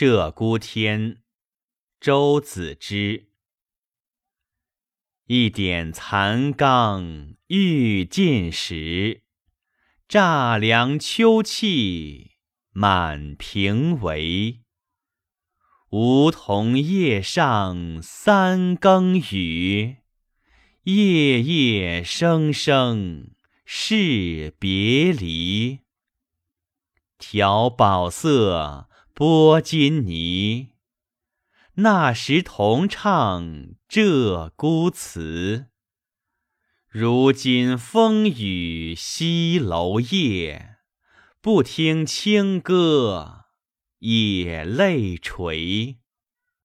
鹧鸪天，周子之。一点残缸欲尽时，乍凉秋气满庭围。梧桐叶上三更雨，夜夜声声是别离。调宝瑟，波金泥，那时同唱鹧鸪词。如今风雨西楼夜，不听清歌，也泪垂。